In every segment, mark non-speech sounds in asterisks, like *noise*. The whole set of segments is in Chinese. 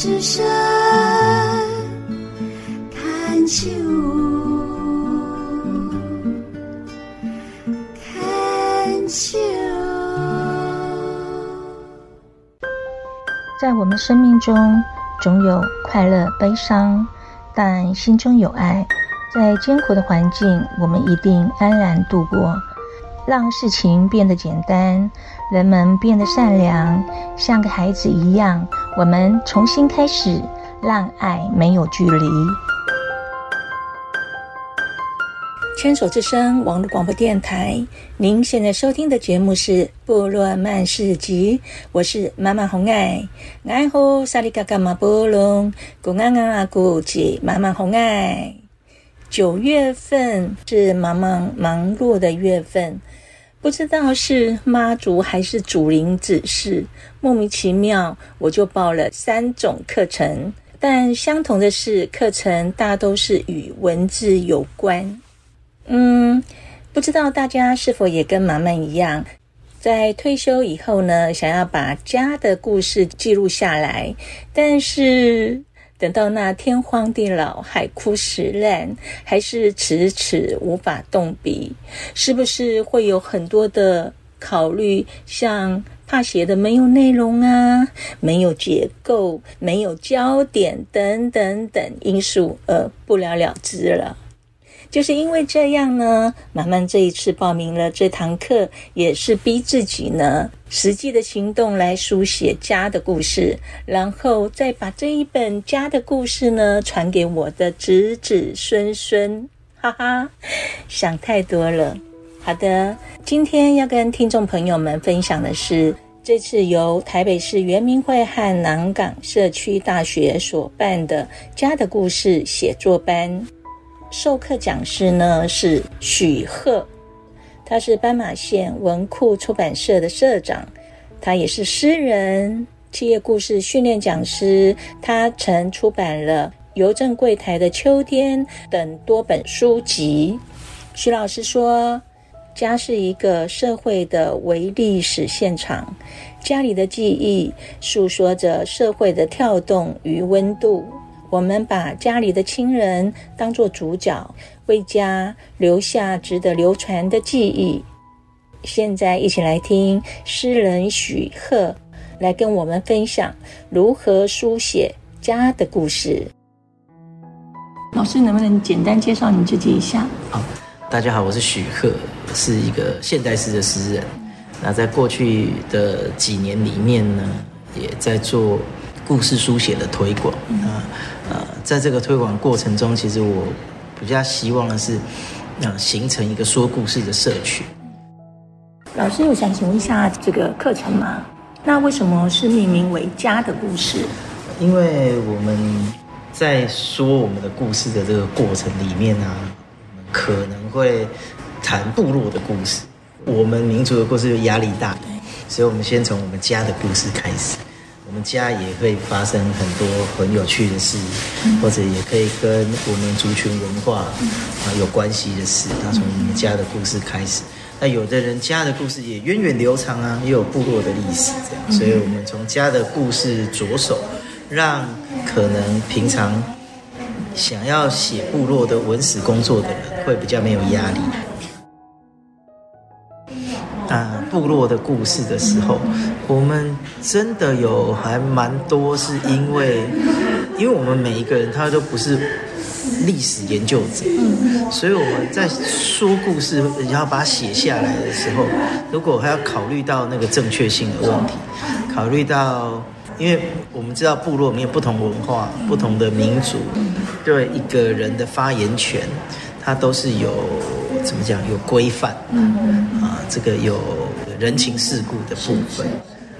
之声看秋，看秋。在我们生命中，总有快乐、悲伤，但心中有爱，在艰苦的环境，我们一定安然度过。让事情变得简单，人们变得善良，像个孩子一样。我们重新开始，让爱没有距离。牵手之声网络广播电台，您现在收听的节目是《部落漫市集》，我是妈妈红爱。爱护萨里嘎嘎马波隆，古安安阿古吉妈妈红爱。九月份是忙忙忙碌的月份。不知道是妈祖还是祖灵指示，莫名其妙我就报了三种课程，但相同的是，课程大都是与文字有关。嗯，不知道大家是否也跟妈妈一样，在退休以后呢，想要把家的故事记录下来，但是。等到那天荒地老、海枯石烂，还是迟迟无法动笔，是不是会有很多的考虑，像怕写的没有内容啊，没有结构、没有焦点等等等因素，而不了了之了？就是因为这样呢，满满这一次报名了这堂课，也是逼自己呢，实际的行动来书写家的故事，然后再把这一本家的故事呢，传给我的子子孙孙。哈哈，想太多了。好的，今天要跟听众朋友们分享的是，这次由台北市原民会和南港社区大学所办的家的故事写作班。授课讲师呢是许鹤，他是斑马线文库出版社的社长，他也是诗人、企业故事训练讲师，他曾出版了《邮政柜台的秋天》等多本书籍。许老师说，家是一个社会的微历史现场，家里的记忆诉说着社会的跳动与温度。我们把家里的亲人当作主角，为家留下值得流传的记忆。现在一起来听诗人许鹤来跟我们分享如何书写家的故事。老师，能不能简单介绍你自己一下？好，大家好，我是许鹤，是一个现代诗的诗人。那在过去的几年里面呢，也在做故事书写的推广啊。在这个推广过程中，其实我比较希望的是，呃，形成一个说故事的社群。老师，我想请问一下这个课程吗？那为什么是命名为家的故事？因为我们在说我们的故事的这个过程里面呢，可能会谈部落的故事。我们民族的故事就压力大，所以我们先从我们家的故事开始。我们家也会发生很多很有趣的事，或者也可以跟我们族群文化啊有关系的事。那从我们家的故事开始，那有的人家的故事也源远流长啊，也有部落的历史这样。所以我们从家的故事着手，让可能平常想要写部落的文史工作的人会比较没有压力。部落的故事的时候，我们真的有还蛮多，是因为，因为我们每一个人他都不是历史研究者，所以我们在说故事，然后把它写下来的时候，如果还要考虑到那个正确性的问题，考虑到，因为我们知道部落里面不同文化、不同的民族，对一个人的发言权，它都是有。怎么讲？有规范，嗯啊，这个有人情世故的部分。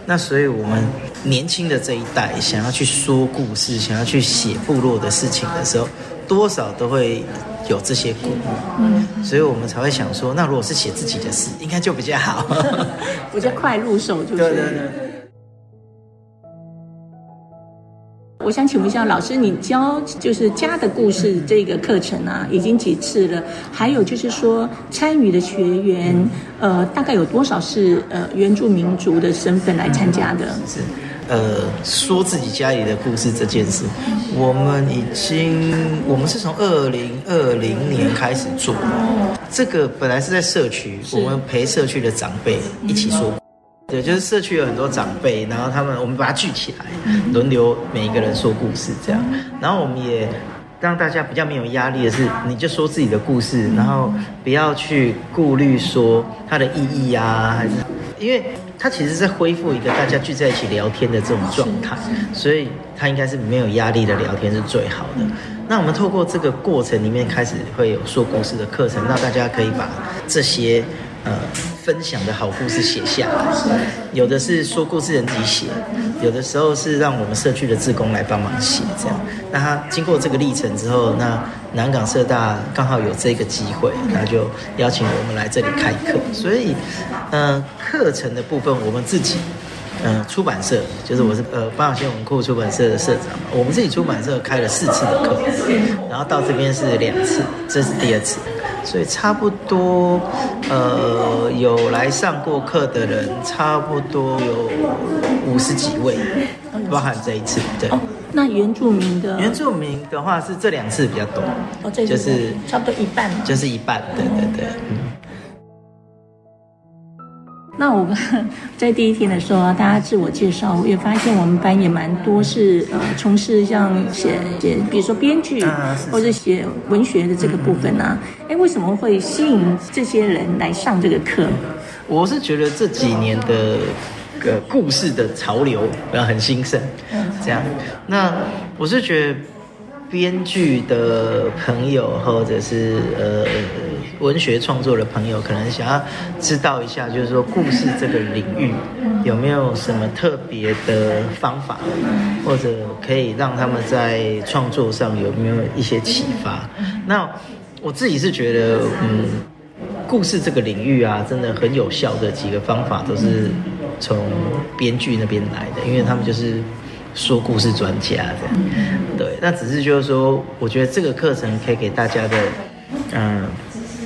那所以，我们年轻的这一代想要去说故事，想要去写部落的事情的时候，多少都会有这些鼓舞。所以我们才会想说，那如果是写自己的事，应该就比较好，*laughs* 比较快入手，就是。对对对。我想请问一下老师，你教就是家的故事这个课程啊，已经几次了？还有就是说，参与的学员，呃，大概有多少是呃原住民族的身份来参加的？是，呃说自己家里的故事这件事，我们已经我们是从二零二零年开始做，这个本来是在社区，我们陪社区的长辈一起说。对，就是社区有很多长辈，然后他们我们把它聚起来，轮流每一个人说故事这样。然后我们也让大家比较没有压力的是，你就说自己的故事，然后不要去顾虑说它的意义啊，还是因为它其实是在恢复一个大家聚在一起聊天的这种状态，所以它应该是没有压力的聊天是最好的。那我们透过这个过程里面开始会有说故事的课程，让大家可以把这些。呃，分享的好故事写下来，有的是说故事人自己写，有的时候是让我们社区的志工来帮忙写，这样。那他经过这个历程之后，那南港社大刚好有这个机会，那就邀请我们来这里开课。所以，呃，课程的部分我们自己，呃，出版社就是我是呃八小新闻库出版社的社长，我们自己出版社开了四次的课，然后到这边是两次，这是第二次。所以差不多，呃，有来上过课的人，差不多有五十几位，包含这一次。对，哦，那原住民的原住民的话是这两次比较多，哦，这就是差不多一半，就是一半，对对对。嗯那我们在第一天的时候，大家自我介绍，我也发现我们班也蛮多是呃从事像写写，比如说编剧，或者写文学的这个部分啊。哎，为什么会吸引这些人来上这个课？我是觉得这几年的个故事的潮流呃很兴盛，这样。那我是觉得。编剧的朋友，或者是呃文学创作的朋友，可能想要知道一下，就是说故事这个领域有没有什么特别的方法，或者可以让他们在创作上有没有一些启发？那我自己是觉得，嗯，故事这个领域啊，真的很有效的几个方法都是从编剧那边来的，因为他们就是。说故事专家这样，对，那只是就是说，我觉得这个课程可以给大家的，嗯，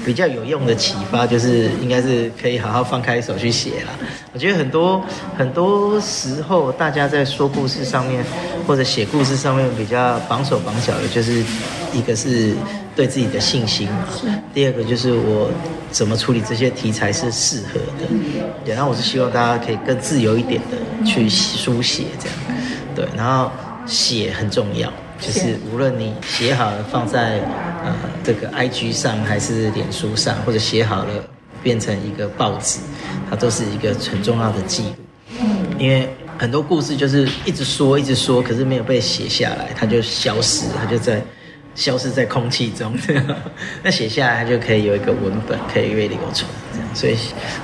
比较有用的启发，就是应该是可以好好放开手去写了。我觉得很多很多时候，大家在说故事上面或者写故事上面比较绑手绑脚的，就是一个是对自己的信心嘛，第二个就是我怎么处理这些题材是适合的，对，然后我是希望大家可以更自由一点的去书写这样。对，然后写很重要，就是无论你写好了放在呃这个 IG 上，还是脸书上，或者写好了变成一个报纸，它都是一个很重要的记录。因为很多故事就是一直说一直说，可是没有被写下来，它就消失，它就在消失在空气中。*laughs* 那写下来，它就可以有一个文本，可以被流传。这样，所以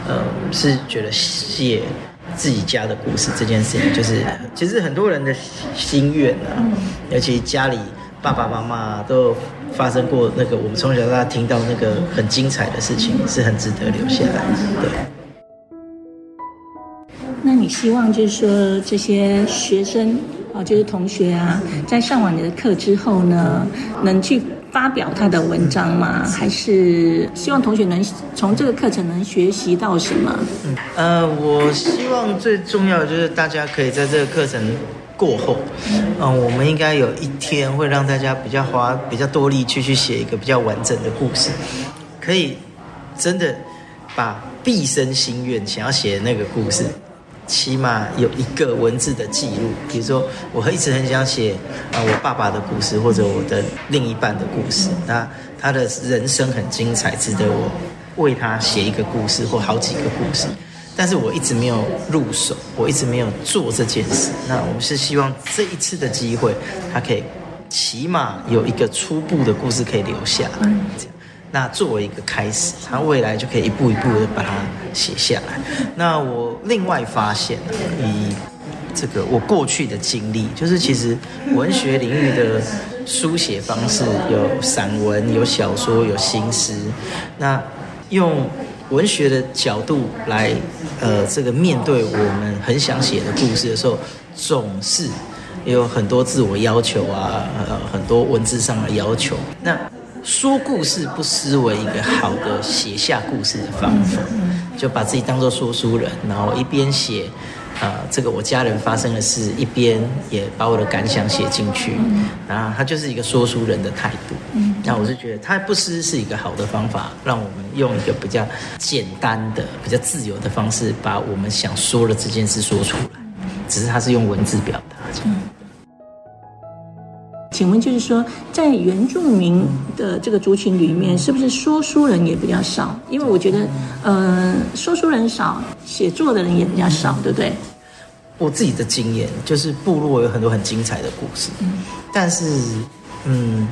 呃是觉得写。自己家的故事这件事情，就是其实很多人的心愿啊，尤其家里爸爸妈妈都发生过那个，我们从小到大听到那个很精彩的事情，是很值得留下来的。对。那你希望就是说这些学生啊，就是同学啊，在上完你的课之后呢，能去。发表他的文章吗？还是希望同学能从这个课程能学习到什么？嗯，呃，我希望最重要的就是大家可以在这个课程过后，嗯，呃，我们应该有一天会让大家比较花比较多力气去写一个比较完整的故事，可以真的把毕生心愿想要写的那个故事。起码有一个文字的记录，比如说，我一直很想写啊我爸爸的故事，或者我的另一半的故事。那他的人生很精彩，值得我为他写一个故事或好几个故事。但是我一直没有入手，我一直没有做这件事。那我们是希望这一次的机会，他可以起码有一个初步的故事可以留下来，这样。那作为一个开始，他未来就可以一步一步的把它写下来。那我另外发现，以这个我过去的经历，就是其实文学领域的书写方式有散文、有小说、有新诗。那用文学的角度来，呃，这个面对我们很想写的故事的时候，总是有很多自我要求啊，呃，很多文字上的要求。那说故事不失为一个好的写下故事的方法，就把自己当做说书人，然后一边写，呃，这个我家人发生的事，一边也把我的感想写进去，然后他就是一个说书人的态度。那我是觉得他不失是一个好的方法，让我们用一个比较简单的、比较自由的方式，把我们想说的这件事说出来。只是他是用文字表达。请问，就是说，在原住民的这个族群里面，是不是说书人也比较少？因为我觉得，嗯、呃，说书人少，写作的人也比较少，对不对？我自己的经验就是，部落有很多很精彩的故事，但是，嗯，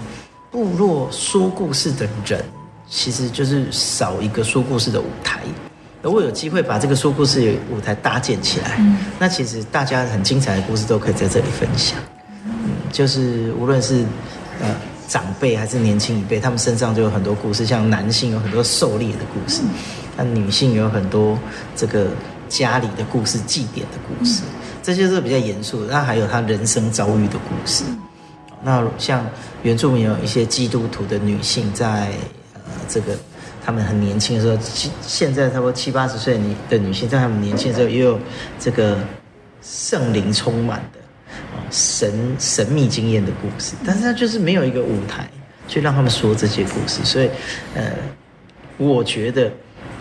部落说故事的人，其实就是少一个说故事的舞台。如果有机会把这个说故事的舞台搭建起来，那其实大家很精彩的故事都可以在这里分享。就是无论是呃长辈还是年轻一辈，他们身上就有很多故事。像男性有很多狩猎的故事，那女性有很多这个家里的故事、祭典的故事，这些是比较严肃的。那还有他人生遭遇的故事。那像原住民有一些基督徒的女性，在呃这个他们很年轻的时候，现在差不多七八十岁的女的女性，在他们年轻的时候也有这个圣灵充满的。神神秘经验的故事，但是他就是没有一个舞台去让他们说这些故事，所以，呃，我觉得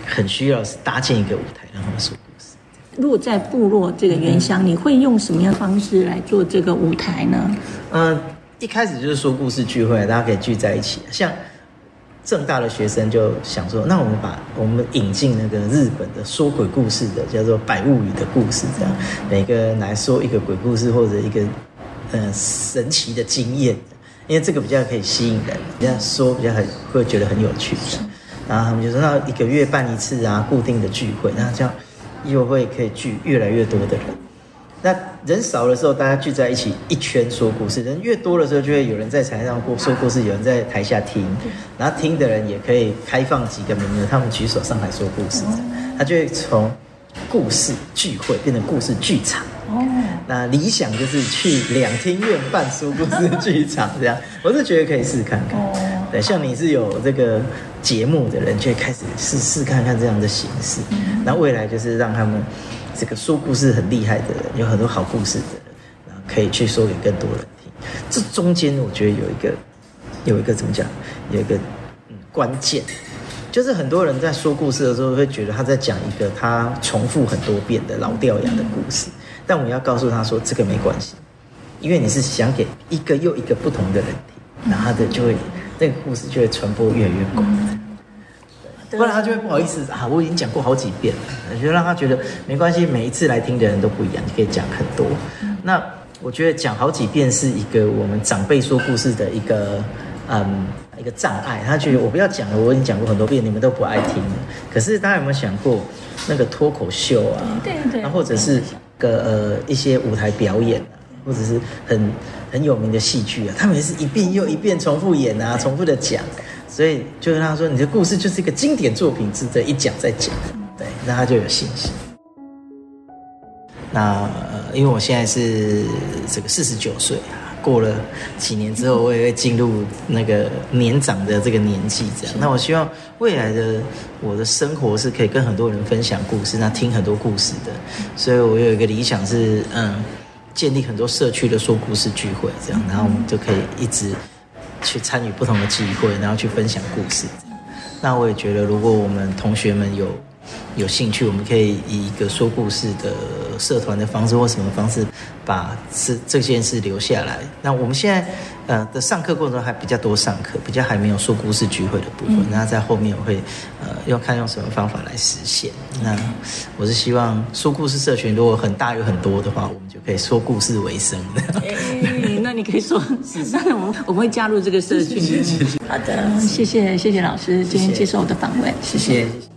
很需要是搭建一个舞台让他们说故事。如果在部落这个原乡，你会用什么样的方式来做这个舞台呢？嗯、呃，一开始就是说故事聚会，大家可以聚在一起，像。政大的学生就想说，那我们把我们引进那个日本的说鬼故事的，叫做《百物语》的故事，这样每个人来说一个鬼故事或者一个呃神奇的经验，因为这个比较可以吸引人，人家说比较很会觉得很有趣。然后他们就说，那一个月办一次啊，固定的聚会，那这样又会可以聚越来越多的人。那人少的时候，大家聚在一起一圈说故事；人越多的时候，就会有人在台上过说故事，有人在台下听。然后听的人也可以开放几个名额，他们举手上来说故事，他就会从故事聚会变成故事剧场。哦，那理想就是去两厅院办说故事剧场，这样 *laughs* 我是觉得可以试看看。对，像你是有这个节目的人，就会开始试试看看这样的形式。那未来就是让他们。这个说故事很厉害的人，有很多好故事的人，然后可以去说给更多人听。这中间我觉得有一个，有一个怎么讲？有一个嗯关键，就是很多人在说故事的时候会觉得他在讲一个他重复很多遍的老掉牙的故事，但我要告诉他说这个没关系，因为你是想给一个又一个不同的人听，然后他的就会那个故事就会传播越来越广。不然他就会不好意思啊！我已经讲过好几遍了，就让他觉得没关系。每一次来听的人都不一样，你可以讲很多。那我觉得讲好几遍是一个我们长辈说故事的一个嗯一个障碍。他觉得我不要讲了，我已经讲过很多遍，你们都不爱听。可是大家有没有想过，那个脱口秀啊，对对，或者是个呃一些舞台表演啊，或者是很很有名的戏剧啊，他们也是一遍又一遍重复演啊，重复的讲。所以就跟他说，你的故事就是一个经典作品，值得一讲再讲。对，那他就有信心。那因为我现在是这个四十九岁啊，过了几年之后，我也会进入那个年长的这个年纪，这样。那我希望未来的我的生活是可以跟很多人分享故事，那听很多故事的。所以我有一个理想是，嗯，建立很多社区的说故事聚会，这样，然后我们就可以一直。去参与不同的机会，然后去分享故事。那我也觉得，如果我们同学们有有兴趣，我们可以以一个说故事的社团的方式或什么方式，把这这件事留下来。那我们现在呃的上课过程中还比较多上课，比较还没有说故事聚会的部分。那在后面我会呃要看用什么方法来实现。那我是希望说故事社群如果很大有很多的话，我们就可以说故事为生。*laughs* 那你可以说，*laughs* 我们 *laughs* 我们会加入这个社群。好的，谢谢谢谢老师今天接受我的访问，谢谢。谢谢。